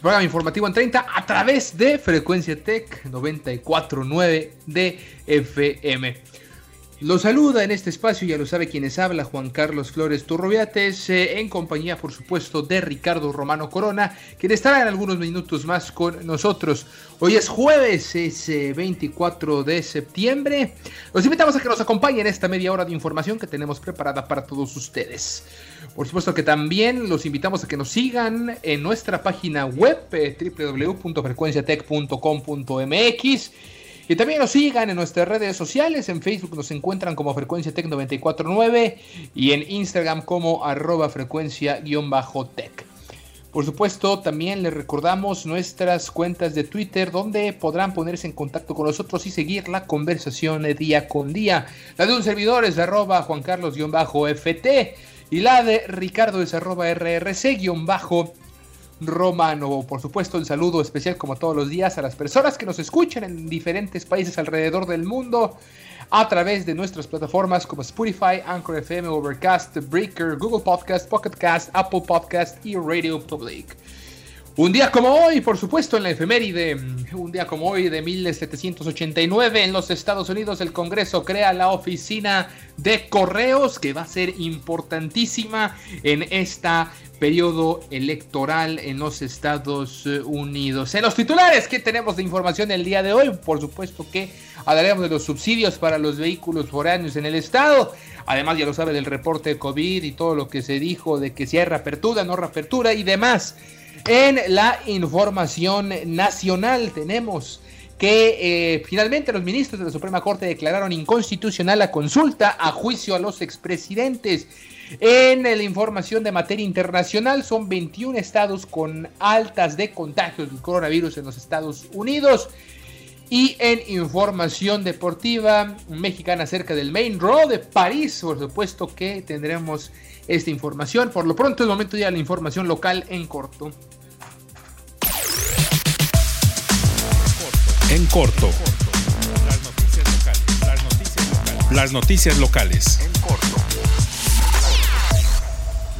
Programa informativo en 30 a través de Frecuencia Tech 949 de FM. Lo saluda en este espacio, ya lo sabe quienes habla, Juan Carlos Flores Turrobiates, eh, en compañía, por supuesto, de Ricardo Romano Corona, quien estará en algunos minutos más con nosotros. Hoy es jueves, es eh, 24 de septiembre. Los invitamos a que nos acompañen en esta media hora de información que tenemos preparada para todos ustedes. Por supuesto que también los invitamos a que nos sigan en nuestra página web eh, y también nos sigan en nuestras redes sociales. En Facebook nos encuentran como Frecuencia Tech 949 y en Instagram como arroba frecuencia-tech. Por supuesto, también les recordamos nuestras cuentas de Twitter donde podrán ponerse en contacto con nosotros y seguir la conversación día con día. La de un servidor es arroba Juan Carlos-FT y la de Ricardo es arroba RRC- Romano. Por supuesto, el saludo especial como todos los días a las personas que nos escuchan en diferentes países alrededor del mundo a través de nuestras plataformas como Spotify, Anchor FM, Overcast, Breaker, Google Podcast, Pocket Cast, Apple Podcast y Radio Public. Un día como hoy, por supuesto, en la efeméride, un día como hoy de 1789 en los Estados Unidos el Congreso crea la oficina de correos que va a ser importantísima en esta periodo electoral en los Estados Unidos. En los titulares que tenemos de información el día de hoy, por supuesto que hablaremos de los subsidios para los vehículos foráneos en el estado. Además, ya lo sabe del reporte de COVID y todo lo que se dijo de que si hay reapertura, no reapertura y demás. En la información nacional tenemos que eh, finalmente los ministros de la Suprema Corte declararon inconstitucional la consulta a juicio a los expresidentes. En la información de materia internacional son 21 estados con altas de contagios del coronavirus en los Estados Unidos. Y en información deportiva mexicana acerca del Main Draw de París, por supuesto que tendremos esta información. Por lo pronto es momento ya de la información local en corto. En corto. Las noticias locales. Las noticias locales. Las noticias locales. En corto.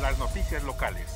Las noticias locales.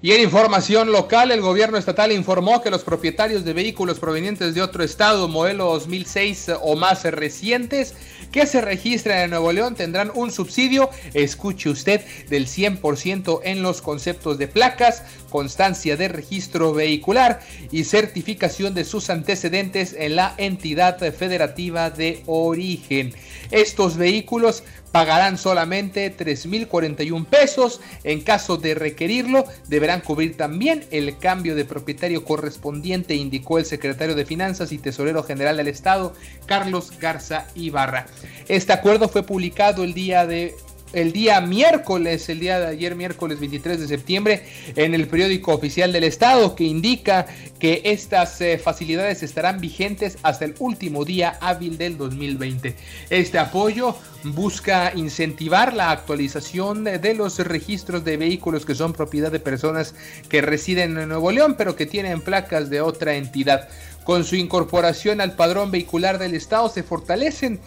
Y en información local, el gobierno estatal informó que los propietarios de vehículos provenientes de otro estado, modelo 2006 o más recientes, que se registran en Nuevo León tendrán un subsidio, escuche usted, del 100% en los conceptos de placas, constancia de registro vehicular y certificación de sus antecedentes en la entidad federativa de origen. Estos vehículos pagarán solamente 3.041 pesos. En caso de requerirlo, deberán cubrir también el cambio de propietario correspondiente, indicó el secretario de Finanzas y Tesorero General del Estado, Carlos Garza Ibarra. Este acuerdo fue publicado el día de el día miércoles, el día de ayer miércoles 23 de septiembre, en el periódico oficial del Estado, que indica que estas eh, facilidades estarán vigentes hasta el último día hábil del 2020. Este apoyo busca incentivar la actualización de los registros de vehículos que son propiedad de personas que residen en Nuevo León, pero que tienen placas de otra entidad. Con su incorporación al padrón vehicular del Estado se fortalecen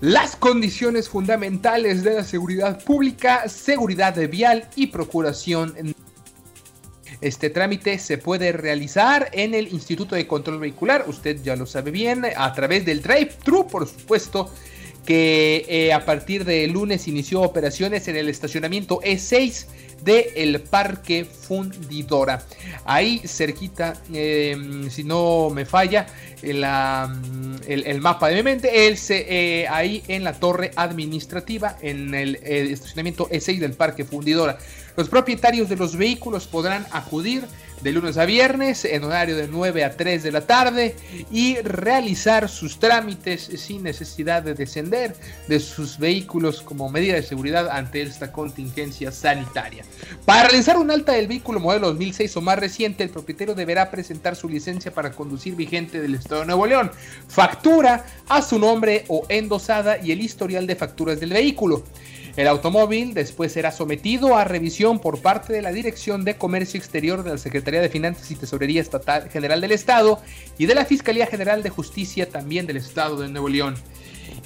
las condiciones fundamentales de la seguridad pública, seguridad vial y procuración. Este trámite se puede realizar en el Instituto de Control Vehicular, usted ya lo sabe bien, a través del drive-thru, por supuesto, que eh, a partir de lunes inició operaciones en el estacionamiento E6 de el Parque Fundidora. Ahí cerquita, em, si no me falla el, el, mapa de mi mente, él eh, ahí en la torre administrativa, en el estacionamiento E6 del Parque Fundidora. Los propietarios de los vehículos podrán acudir de lunes a viernes en horario de 9 a 3 de la tarde y realizar sus trámites sin necesidad de descender de sus vehículos como medida de seguridad ante esta contingencia sanitaria. Para realizar un alta del vehículo modelo 2006 o más reciente, el propietario deberá presentar su licencia para conducir vigente del Estado de Nuevo León, factura a su nombre o endosada y el historial de facturas del vehículo. El automóvil después será sometido a revisión por parte de la Dirección de Comercio Exterior de la Secretaría de Finanzas y Tesorería Estatal General del Estado y de la Fiscalía General de Justicia también del Estado de Nuevo León.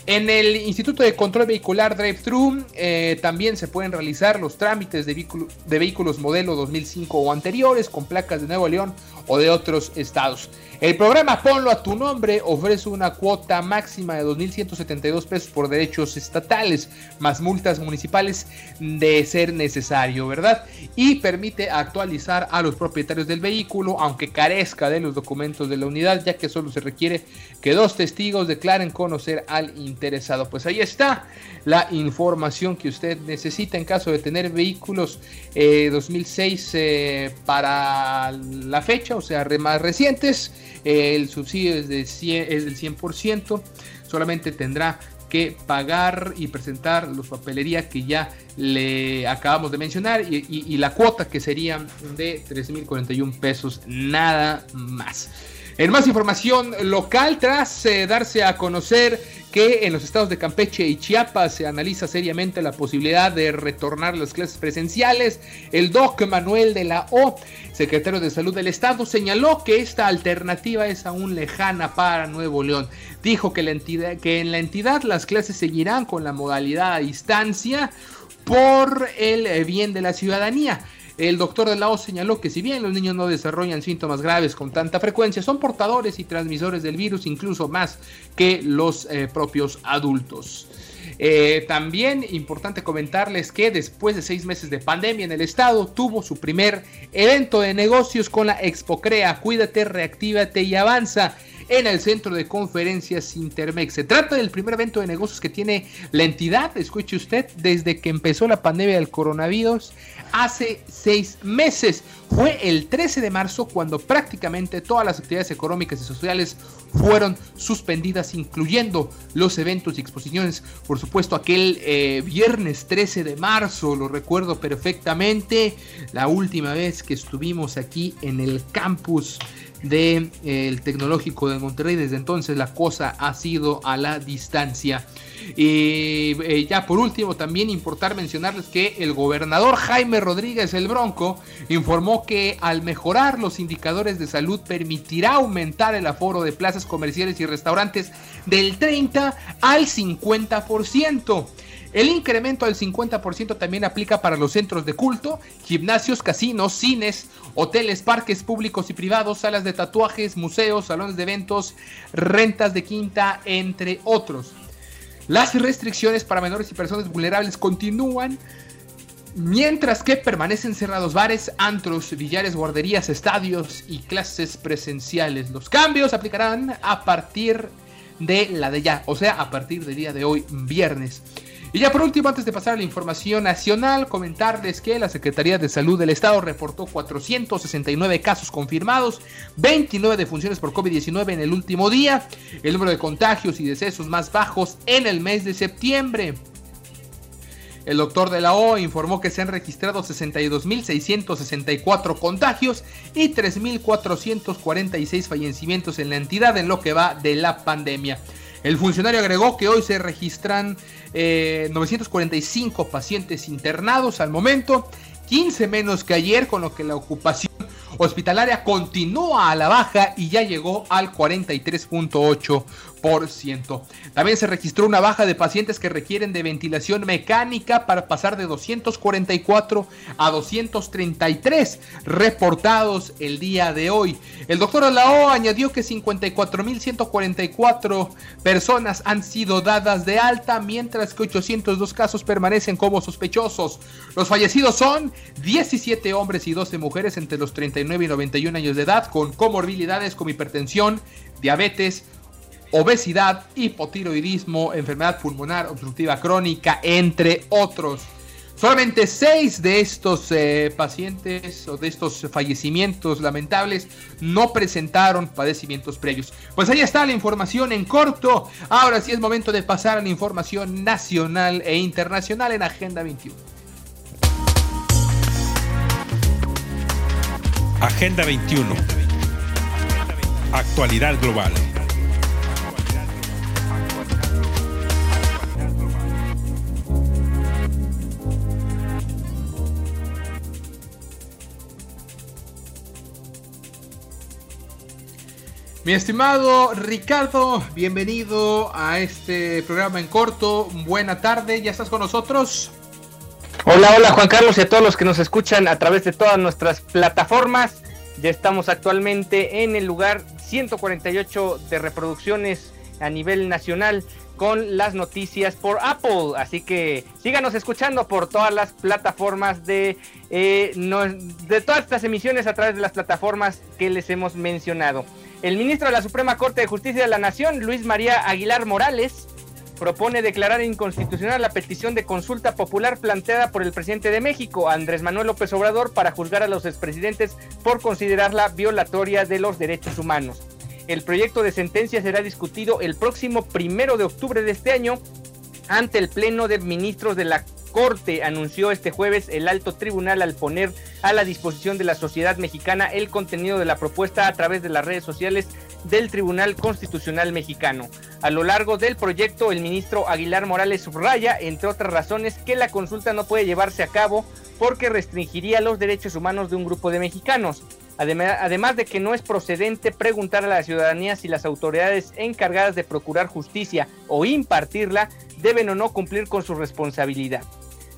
En el Instituto de Control Vehicular Drive-Thru eh, también se pueden realizar los trámites de, de vehículos modelo 2005 o anteriores con placas de Nuevo León o de otros estados. El programa Ponlo a tu nombre ofrece una cuota máxima de 2.172 pesos por derechos estatales, más multas municipales de ser necesario, ¿verdad? Y permite actualizar a los propietarios del vehículo, aunque carezca de los documentos de la unidad, ya que solo se requiere que dos testigos declaren conocer al interesado. Pues ahí está la información que usted necesita en caso de tener vehículos 2006 eh, eh, para la fecha, o sea, más recientes el subsidio es, de 100, es del 100%, solamente tendrá que pagar y presentar los papelerías que ya le acabamos de mencionar y, la cuota que sería de 3.041 pesos, nada más. En más información local, tras eh, darse a conocer que en los estados de Campeche y Chiapas se analiza seriamente la posibilidad de retornar las clases presenciales. El doc Manuel de la O, secretario de Salud del Estado, señaló que esta alternativa es aún lejana para Nuevo León. Dijo que, en la entidad las clases seguirán con la modalidad a distancia por el bien de la ciudadanía. El doctor de la O señaló que si bien los niños no desarrollan síntomas graves con tanta frecuencia, son portadores y transmisores del virus incluso más que los eh, propios adultos. Eh, también importante comentarles que después de seis meses de pandemia en el estado tuvo su primer evento de negocios con la Expo Crea. Cuídate, reactívate y avanza en el centro de conferencias Intermex. Se trata del primer evento de negocios que tiene la entidad, escuche usted, desde que empezó la pandemia del coronavirus hace seis meses. Fue el 13 de marzo cuando prácticamente todas las actividades económicas y sociales fueron suspendidas, incluyendo los eventos y exposiciones. Por supuesto, aquel eh, viernes 13 de marzo, lo recuerdo perfectamente, la última vez que estuvimos aquí en el campus del de, Tecnológico de Monterrey. Desde entonces la cosa ha sido a la distancia. Y eh, ya por último, también importar mencionarles que el gobernador Jaime Rodríguez el Bronco informó que al mejorar los indicadores de salud permitirá aumentar el aforo de plazas comerciales y restaurantes del 30 al 50%. El incremento del 50% también aplica para los centros de culto, gimnasios, casinos, cines, hoteles, parques públicos y privados, salas de tatuajes, museos, salones de eventos, rentas de quinta, entre otros. Las restricciones para menores y personas vulnerables continúan, mientras que permanecen cerrados bares, antros, billares, guarderías, estadios y clases presenciales. Los cambios aplicarán a partir de la de ya, o sea, a partir del día de hoy, viernes. Y ya por último, antes de pasar a la información nacional, comentarles que la Secretaría de Salud del Estado reportó 469 casos confirmados, 29 defunciones por COVID-19 en el último día, el número de contagios y decesos más bajos en el mes de septiembre. El doctor de la O informó que se han registrado 62.664 contagios y 3.446 fallecimientos en la entidad en lo que va de la pandemia. El funcionario agregó que hoy se registran 945 eh, pacientes internados al momento, 15 menos que ayer, con lo que la ocupación hospitalaria continúa a la baja y ya llegó al 43.8%. También se registró una baja de pacientes que requieren de ventilación mecánica para pasar de 244 a 233 reportados el día de hoy. El doctor Alao añadió que 54.144 personas han sido dadas de alta, mientras que 802 casos permanecen como sospechosos. Los fallecidos son 17 hombres y 12 mujeres entre los 39 y 91 años de edad con comorbilidades como hipertensión, diabetes, obesidad, hipotiroidismo, enfermedad pulmonar obstructiva crónica, entre otros. Solamente seis de estos eh, pacientes o de estos fallecimientos lamentables no presentaron padecimientos previos. Pues ahí está la información en corto. Ahora sí es momento de pasar a la información nacional e internacional en Agenda 21. Agenda 21. Actualidad global. Mi estimado Ricardo, bienvenido a este programa en corto. Buena tarde, ¿ya estás con nosotros? Hola, hola Juan Carlos y a todos los que nos escuchan a través de todas nuestras plataformas. Ya estamos actualmente en el lugar 148 de reproducciones a nivel nacional con las noticias por Apple. Así que síganos escuchando por todas las plataformas de, eh, de todas estas emisiones a través de las plataformas que les hemos mencionado. El ministro de la Suprema Corte de Justicia de la Nación, Luis María Aguilar Morales, propone declarar inconstitucional la petición de consulta popular planteada por el presidente de México, Andrés Manuel López Obrador, para juzgar a los expresidentes por considerarla violatoria de los derechos humanos. El proyecto de sentencia será discutido el próximo primero de octubre de este año ante el Pleno de Ministros de la Corte, anunció este jueves el alto tribunal al poner a la disposición de la sociedad mexicana el contenido de la propuesta a través de las redes sociales del Tribunal Constitucional Mexicano. A lo largo del proyecto, el ministro Aguilar Morales subraya, entre otras razones, que la consulta no puede llevarse a cabo porque restringiría los derechos humanos de un grupo de mexicanos. Además de que no es procedente preguntar a la ciudadanía si las autoridades encargadas de procurar justicia o impartirla deben o no cumplir con su responsabilidad.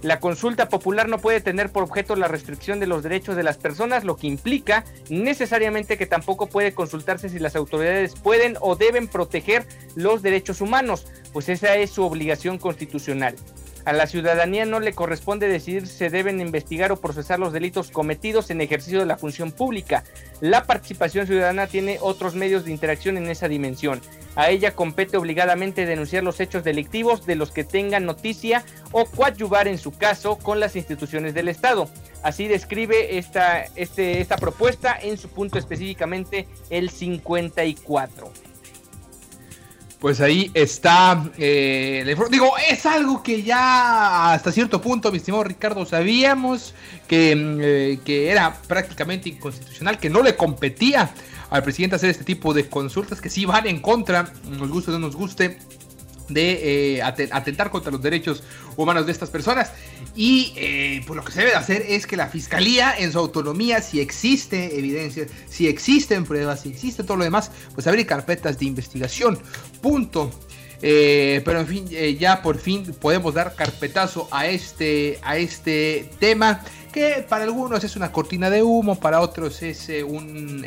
La consulta popular no puede tener por objeto la restricción de los derechos de las personas, lo que implica necesariamente que tampoco puede consultarse si las autoridades pueden o deben proteger los derechos humanos, pues esa es su obligación constitucional. A la ciudadanía no le corresponde decidir si se deben investigar o procesar los delitos cometidos en ejercicio de la función pública. La participación ciudadana tiene otros medios de interacción en esa dimensión. A ella compete obligadamente denunciar los hechos delictivos de los que tengan noticia o coadyuvar en su caso con las instituciones del Estado. Así describe esta, este, esta propuesta en su punto específicamente el 54 pues ahí está. Eh, digo, es algo que ya hasta cierto punto, mi estimado Ricardo, sabíamos que, mm, eh, que era prácticamente inconstitucional, que no le competía al presidente hacer este tipo de consultas, que sí van en contra, nos guste o no nos guste, de eh, atentar contra los derechos humanos de estas personas. Y eh, pues lo que se debe hacer es que la fiscalía, en su autonomía, si existe evidencia, si existen pruebas, si existe todo lo demás, pues abrir carpetas de investigación. Punto. Eh, pero en fin, ya por fin podemos dar carpetazo a este, a este tema que para algunos es una cortina de humo, para otros es un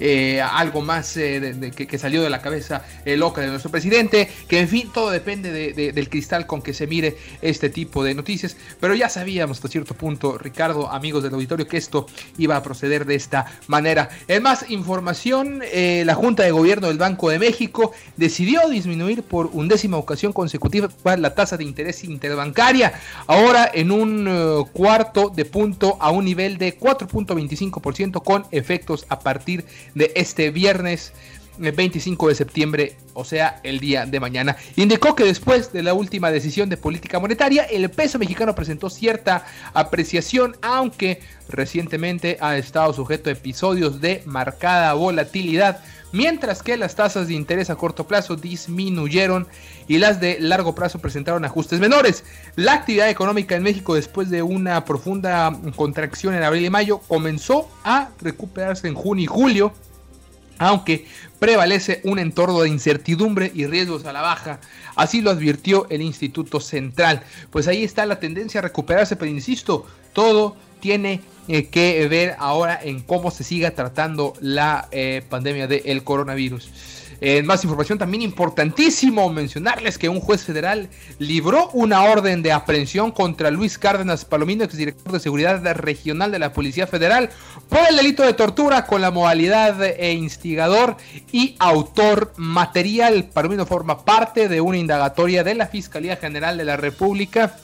eh, algo más eh, que, salió de la cabeza eh, loca de nuestro presidente, que en fin, todo depende del cristal con que se mire este tipo de noticias, pero ya sabíamos hasta cierto punto, Ricardo, amigos del auditorio, que esto iba a proceder de esta manera. En más información, la Junta de Gobierno del Banco de México decidió disminuir por undécima ocasión consecutiva la tasa de interés interbancaria, ahora en un cuarto de punto a un nivel de 4.25% con efectos a partir de este viernes 25 eh, de septiembre, o sea, el día de mañana. Indicó que después de la última decisión de política monetaria, el peso mexicano presentó cierta apreciación, aunque recientemente ha estado sujeto a episodios de marcada volatilidad, mientras que las tasas de interés a corto plazo disminuyeron y las de largo plazo presentaron ajustes menores. La actividad económica en México después de una profunda contracción en abril y mayo comenzó a recuperarse en junio y julio aunque prevalece un entorno de incertidumbre y riesgos a la baja. Así lo advirtió el Instituto Central. Pues ahí está la tendencia a recuperarse, pero insisto, todo tiene eh, que ver ahora en cómo se siga tratando la eh, pandemia del coronavirus. En más información, también importantísimo mencionarles que un juez federal libró una orden de aprehensión contra Luis Cárdenas Palomino, exdirector de Seguridad Regional de la Policía Federal, por el delito de tortura con la modalidad e instigador y autor material. Palomino forma parte de una indagatoria de la Fiscalía General de la República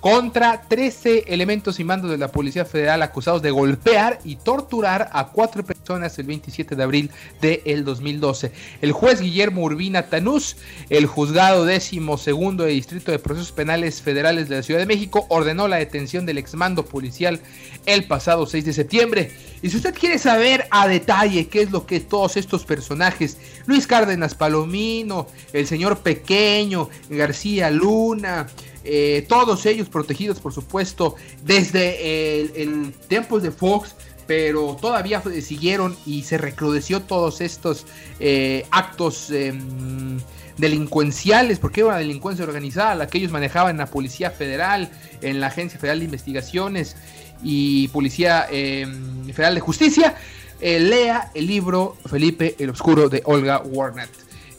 contra 13 elementos y mandos de la Policía Federal acusados de golpear y torturar a cuatro personas el 27 de abril del 2012. El juez Guillermo Urbina Tanús, el juzgado décimo segundo de Distrito de Procesos Penales Federales de la Ciudad de México, ordenó la detención del exmando policial el pasado 6 de septiembre. Y si usted quiere saber a detalle qué es lo que todos estos personajes, Luis Cárdenas Palomino, el señor Pequeño, García Luna, eh, todos ellos protegidos, por supuesto, desde el, tiempos de Fox, pero todavía siguieron y se recrudeció todos estos eh, actos em, delincuenciales, porque era una delincuencia organizada, la que ellos manejaban en la Policía Federal, en la Agencia Federal de Investigaciones y Policía em, Federal de Justicia. Eh, lea el libro Felipe el Oscuro de Olga Warnett.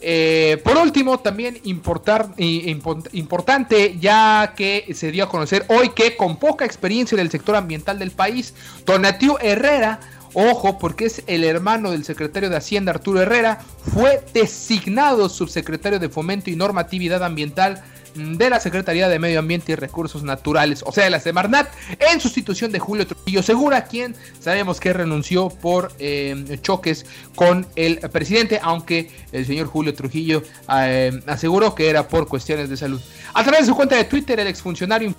Eh, por último, también importar, importante, ya que se dio a conocer hoy que con poca experiencia en el sector ambiental del país, Tonatiu Herrera, ojo, porque es el hermano del secretario de Hacienda Arturo Herrera, fue designado subsecretario de Fomento y Normatividad Ambiental de la Secretaría de Medio Ambiente y Recursos Naturales, o sea, de la Semarnat, en sustitución de Julio Trujillo Segura, quien sabemos que renunció por eh, choques con el presidente, aunque el señor Julio Trujillo eh, aseguró que era por cuestiones de salud. A través de su cuenta de Twitter, el exfuncionario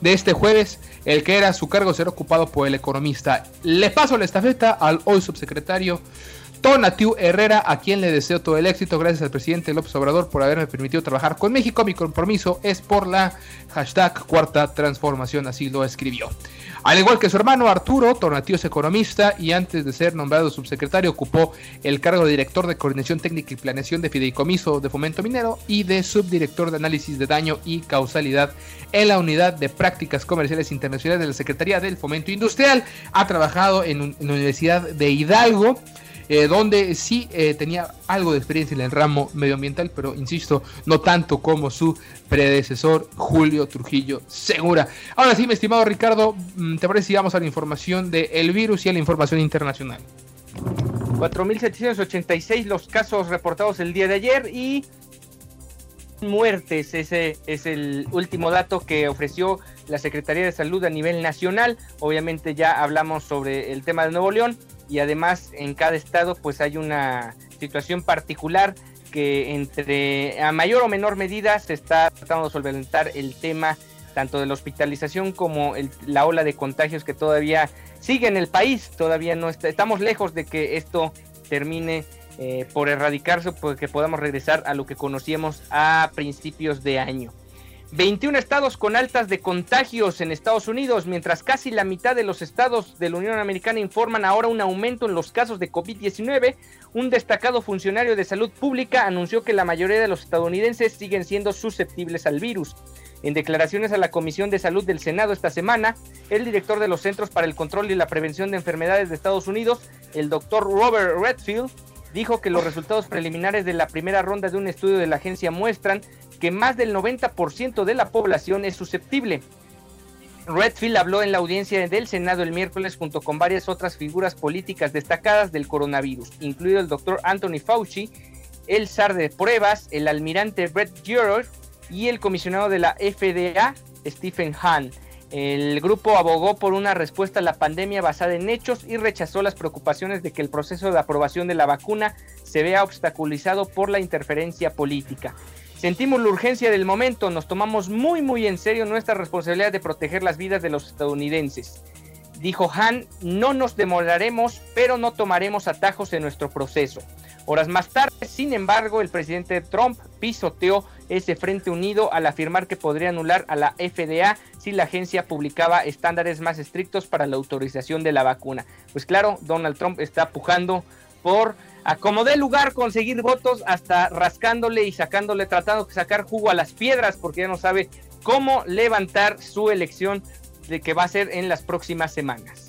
de este jueves, el que era su cargo será ocupado por el economista. Le paso la estafeta al hoy subsecretario Tonatiu Herrera, a quien le deseo todo el éxito. Gracias al presidente López Obrador por haberme permitido trabajar con México. Mi compromiso es por la hashtag cuarta transformación, así lo escribió. Al igual que su hermano Arturo, Tonatiu es economista y antes de ser nombrado subsecretario ocupó el cargo de director de coordinación técnica y planeación de fideicomiso de fomento minero y de subdirector de análisis de daño y causalidad en la unidad de prácticas comerciales internacionales de la Secretaría del Fomento Industrial. Ha trabajado en la Universidad de Hidalgo eh, donde sí eh, tenía algo de experiencia en el ramo medioambiental, pero insisto, no tanto como su predecesor Julio Trujillo Segura. Ahora sí, mi estimado Ricardo, mm, ¿te parece si vamos a la información del virus y a la información internacional? 4.786 los casos reportados el día de ayer y muertes. Ese es el último dato que ofreció la Secretaría de Salud a nivel nacional. Obviamente ya hablamos sobre el tema de Nuevo León y además en cada estado pues hay una situación particular que entre a mayor o menor medida se está tratando de solventar el tema tanto de la hospitalización como la ola de contagios que todavía sigue en el país, todavía no está, estamos lejos de que esto termine eh, por erradicarse, porque que podamos regresar a lo que conocíamos a principios de año. 21 estados con altas de contagios en Estados Unidos, mientras casi la mitad de los estados de la Unión Americana informan ahora un aumento en los casos de COVID-19. Un destacado funcionario de salud pública anunció que la mayoría de los estadounidenses siguen siendo susceptibles al virus. En declaraciones a la Comisión de Salud del Senado esta semana, el director de los Centros para el Control y la Prevención de Enfermedades de Estados Unidos, el doctor Robert Redfield, dijo que los resultados preliminares de la primera ronda de un estudio de la agencia muestran que más del 90% de la población es susceptible. Redfield habló en la audiencia del Senado el miércoles junto con varias otras figuras políticas destacadas del coronavirus, incluido el doctor Anthony Fauci, el zar de pruebas, el almirante Brett Giroir y el comisionado de la FDA, Stephen Hahn. El grupo abogó por una respuesta a la pandemia basada en hechos y rechazó las preocupaciones de que el proceso de aprobación de la vacuna se vea obstaculizado por la interferencia política. Sentimos la urgencia del momento, nos tomamos muy muy en serio nuestra responsabilidad de proteger las vidas de los estadounidenses. Dijo Han, no nos demoraremos, pero no tomaremos atajos en nuestro proceso. Horas más tarde, sin embargo, el presidente Trump pisoteó ese frente unido al afirmar que podría anular a la FDA si la agencia publicaba estándares más estrictos para la autorización de la vacuna. Pues claro, Donald Trump está pujando por a como dé lugar conseguir votos hasta rascándole y sacándole, tratando de sacar jugo a las piedras porque ya no sabe cómo levantar su elección de que va a ser en las próximas semanas.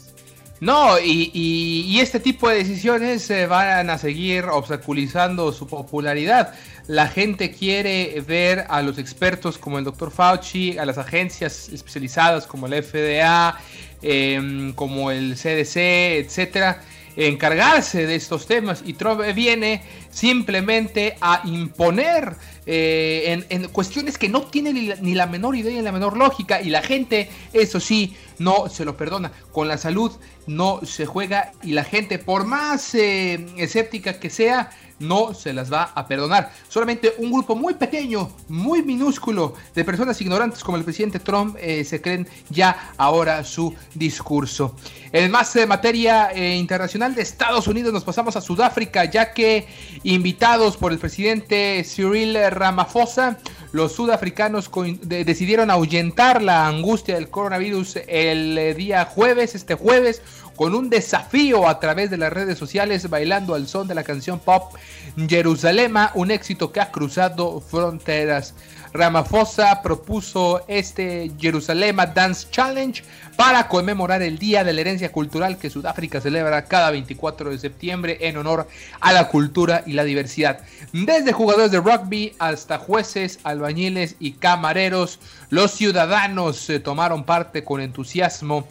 No, y, este tipo de decisiones se van a seguir obstaculizando su popularidad. La gente quiere ver a los expertos como el Dr. Fauci, a las agencias especializadas como el FDA, em, como el CDC, etcétera, encargarse de estos temas. Y Trump viene simplemente a imponer eh, en, cuestiones que no tienen ni la, menor idea ni la menor lógica y la gente, eso sí, no se lo perdona. Con la salud no se juega y la gente, por más eh, escéptica que sea, no se las va a perdonar. Solamente un grupo muy pequeño, muy minúsculo de personas ignorantes como el presidente Trump eh, se creen ya ahora su discurso. En más de materia eh, internacional de Estados Unidos nos pasamos a Sudáfrica ya que invitados por el presidente Cyril Ramaphosa, los sudafricanos decidieron ahuyentar la angustia del coronavirus el eh, día jueves, este jueves, con un desafío a través de las redes sociales bailando al son de la canción pop Jerusalema, un éxito que ha cruzado fronteras. Ramaphosa propuso este Jerusalema Dance Challenge para conmemorar el Día de la Herencia Cultural que Sudáfrica celebra cada 24 de septiembre en honor a la cultura y la diversidad. Desde jugadores de rugby hasta jueces, albañiles y camareros, los ciudadanos tomaron parte con entusiasmo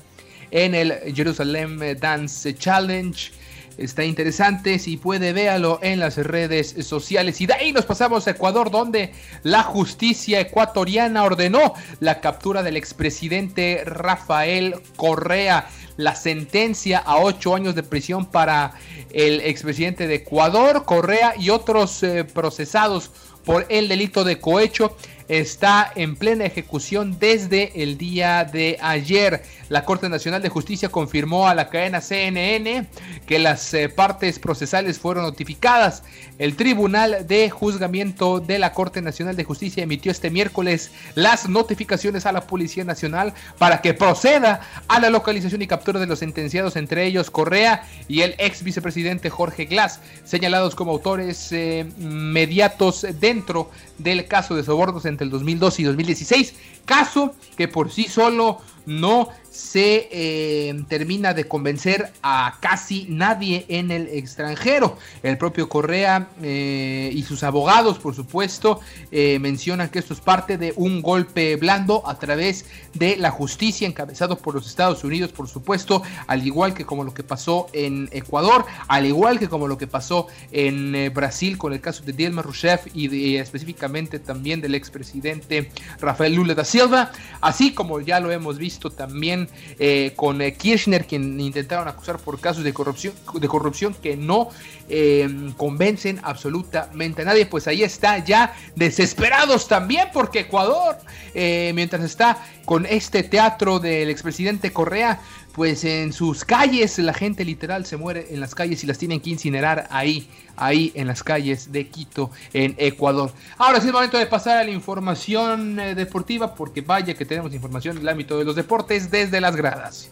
en el Jerusalem Dance Challenge. Está interesante, si puede véalo en las redes sociales. Y de ahí nos pasamos a Ecuador, donde la justicia ecuatoriana ordenó la captura del expresidente Rafael Correa. La sentencia a ocho años de prisión para el expresidente de Ecuador, Correa y otros eh, procesados por el delito de cohecho está en plena ejecución desde el día de ayer. La Corte Nacional de Justicia confirmó a la cadena CNN que las eh, partes procesales fueron notificadas. El Tribunal de Juzgamiento de la Corte Nacional de Justicia emitió este miércoles las notificaciones a la Policía Nacional para que proceda a la localización y captura de los sentenciados, entre ellos Correa y el ex vicepresidente Jorge Glass, señalados como autores eh, mediatos dentro del caso de sobornos entre el 2012 y 2016, caso que por sí solo no se eh, termina de convencer a casi nadie en el extranjero. El propio Correa eh, y sus abogados, por supuesto, eh, mencionan que esto es parte de un golpe blando a través de la justicia encabezado por los Estados Unidos, por supuesto, al igual que como lo que pasó en Ecuador, al igual que como lo que pasó en Brasil con el caso de Dilma Rousseff y específicamente también del expresidente Rafael Lula da Silva, así como ya lo hemos visto también eh, con eh, Kirchner, quien intentaron acusar por casos de corrupción, de corrupción que no eh, convencen absolutamente a nadie. Pues ahí está, ya desesperados también, porque Ecuador, mientras está con este teatro del expresidente Correa, pues en sus calles la gente literal se muere en las calles y las tienen que incinerar ahí, ahí en las calles de Quito, en Ecuador. Ahora sí es momento de pasar a la información eh, deportiva porque vaya que tenemos información en el ámbito de los deportes desde las gradas.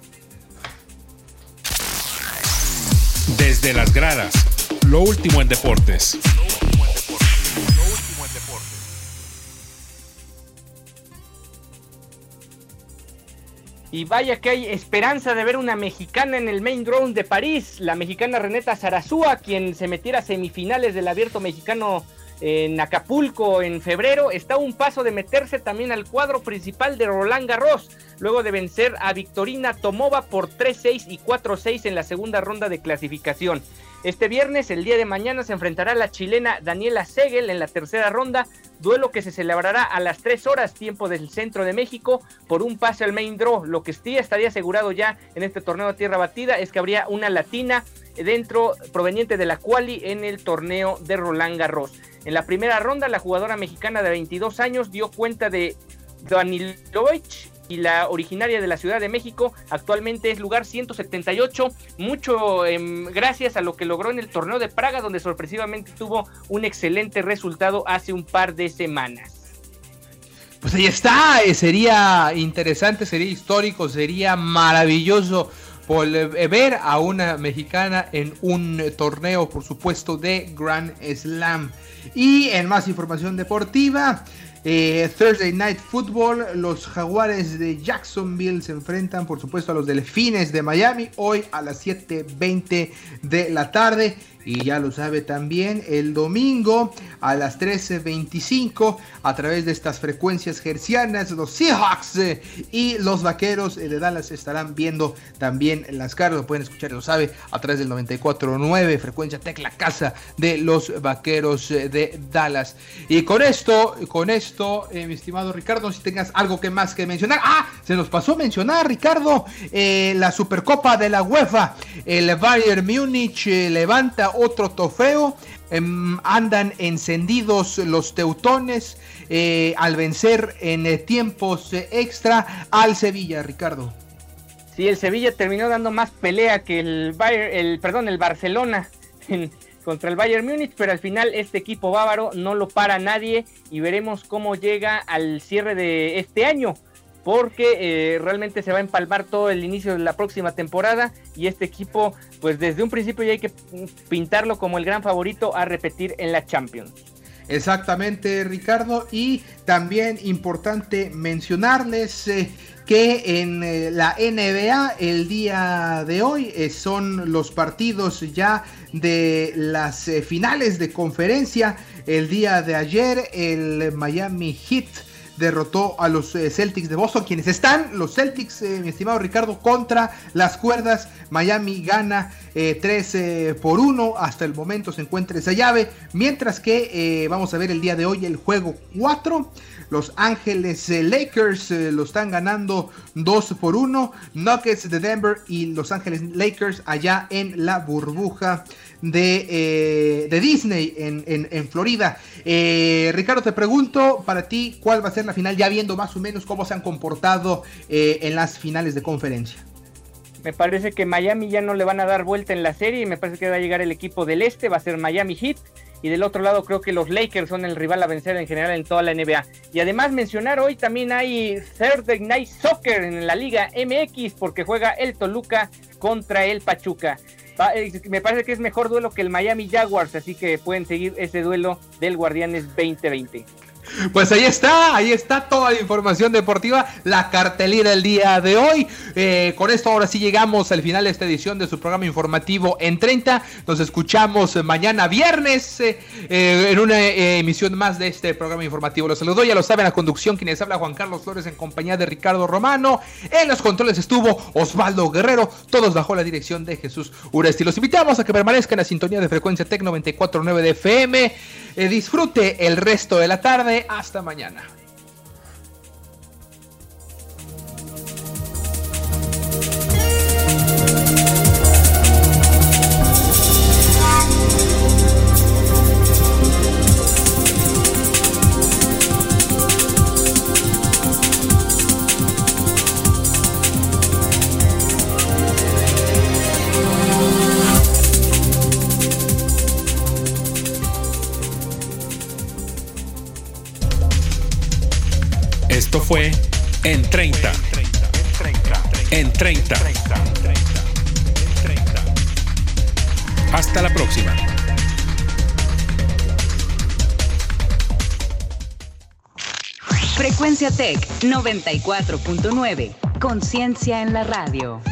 Desde las gradas, lo último en deportes. Y vaya que hay esperanza de ver una mexicana en el main draw de París, la mexicana Reneta Zarazúa, quien se metiera a semifinales del abierto mexicano en Acapulco en febrero, está a un paso de meterse también al cuadro principal de Roland Garros, luego de vencer a Victorina Tomova por 3-6 y 4-6 en la segunda ronda de clasificación. Este viernes, el día de mañana, se enfrentará la chilena Daniela Segel en la tercera ronda, duelo que se celebrará a las 3 horas tiempo del centro de México por un pase al main draw. Lo que sí estaría asegurado ya en este torneo de tierra batida es que habría una latina dentro proveniente de la quali en el torneo de Roland Garros. En la primera ronda, la jugadora mexicana de 22 años dio cuenta de Danilovich y la originaria de la Ciudad de México actualmente es lugar 178, mucho em, gracias a lo que logró en el torneo de Praga donde sorpresivamente tuvo un excelente resultado hace un par de semanas. Pues ahí está, eh, sería interesante, sería histórico, sería maravilloso eh, ver a una mexicana en un torneo, por supuesto, de Grand Slam. Y en más información deportiva, eh, Thursday Night Football, los jaguares de Jacksonville se enfrentan por supuesto a los delfines de Miami hoy a las 7.20 de la tarde. Y ya lo sabe también, el domingo a las 13.25 a través de estas frecuencias gercianas, los Seahawks eh, y los Vaqueros eh, de Dallas estarán viendo también las caras, lo pueden escuchar, lo sabe, a través del 94.9, frecuencia Tech, la casa de los Vaqueros eh, de Dallas. Y con esto, con esto, mi estimado Ricardo, si tengas algo que más que mencionar. Ah, se nos pasó mencionar, Ricardo, la Supercopa de la UEFA. El Bayern Múnich levanta otro trofeo. Em, andan encendidos los teutones eh, al vencer en eh, tiempos eh, extra al Sevilla, Ricardo. Sí, el Sevilla terminó dando más pelea que el Bayern, el perdón, el Barcelona contra el Bayern Múnich, pero al final este equipo bávaro no lo para nadie y veremos cómo llega al cierre de este año porque eh, realmente se va a empalmar todo el inicio de la próxima temporada y este equipo pues desde un principio ya hay que pintarlo como el gran favorito a repetir en la Champions. Exactamente Ricardo y también importante mencionarles eh, que en eh, la NBA el día de hoy son los partidos ya de las finales de conferencia. El día de ayer el Miami Heat derrotó a los eh, Celtics de Boston, quienes están, los Celtics, eh, mi estimado Ricardo, contra las cuerdas. Miami gana 3 eh, por 1, hasta el momento se encuentra esa llave, mientras que vamos a ver el día de hoy el juego 4. Los Ángeles Lakers lo están ganando 2 por 1. Nuggets de Denver y Los Ángeles Lakers allá en la burbuja de, de Disney en, en Florida. Ricardo, te pregunto para ti cuál va a ser la final, ya viendo más o menos cómo se han comportado eh, en las finales de conferencia. Me parece que Miami ya no le van a dar vuelta en la serie y me parece que va a llegar el equipo del este, va a ser Miami Heat. Y del otro lado creo que los Lakers son el rival a vencer en general en toda la NBA. Y además mencionar hoy también hay Thursday Night Soccer en la Liga MX porque juega el Toluca contra el Pachuca. Me parece que es mejor duelo que el Miami Jaguars, así que pueden seguir ese duelo del Guardianes 2020. Pues ahí está, ahí está toda la información deportiva, la cartelera del día de hoy. Eh, con esto ahora sí llegamos al final de esta edición de su programa informativo en 30. Nos escuchamos mañana viernes eh, eh, en una emisión más de este programa informativo. Los saludo, ya lo saben, a conducción quienes habla Juan Carlos Flores en compañía de Ricardo Romano. En los controles estuvo Osvaldo Guerrero, todos bajo la dirección de Jesús Uresti. Los invitamos a que permanezcan en la sintonía de frecuencia Tec 94.9 de FM. disfrute el resto de la tarde hasta mañana. Fue En 30. En 30. Hasta la próxima. Frecuencia Tech 94.9. Conciencia en la radio.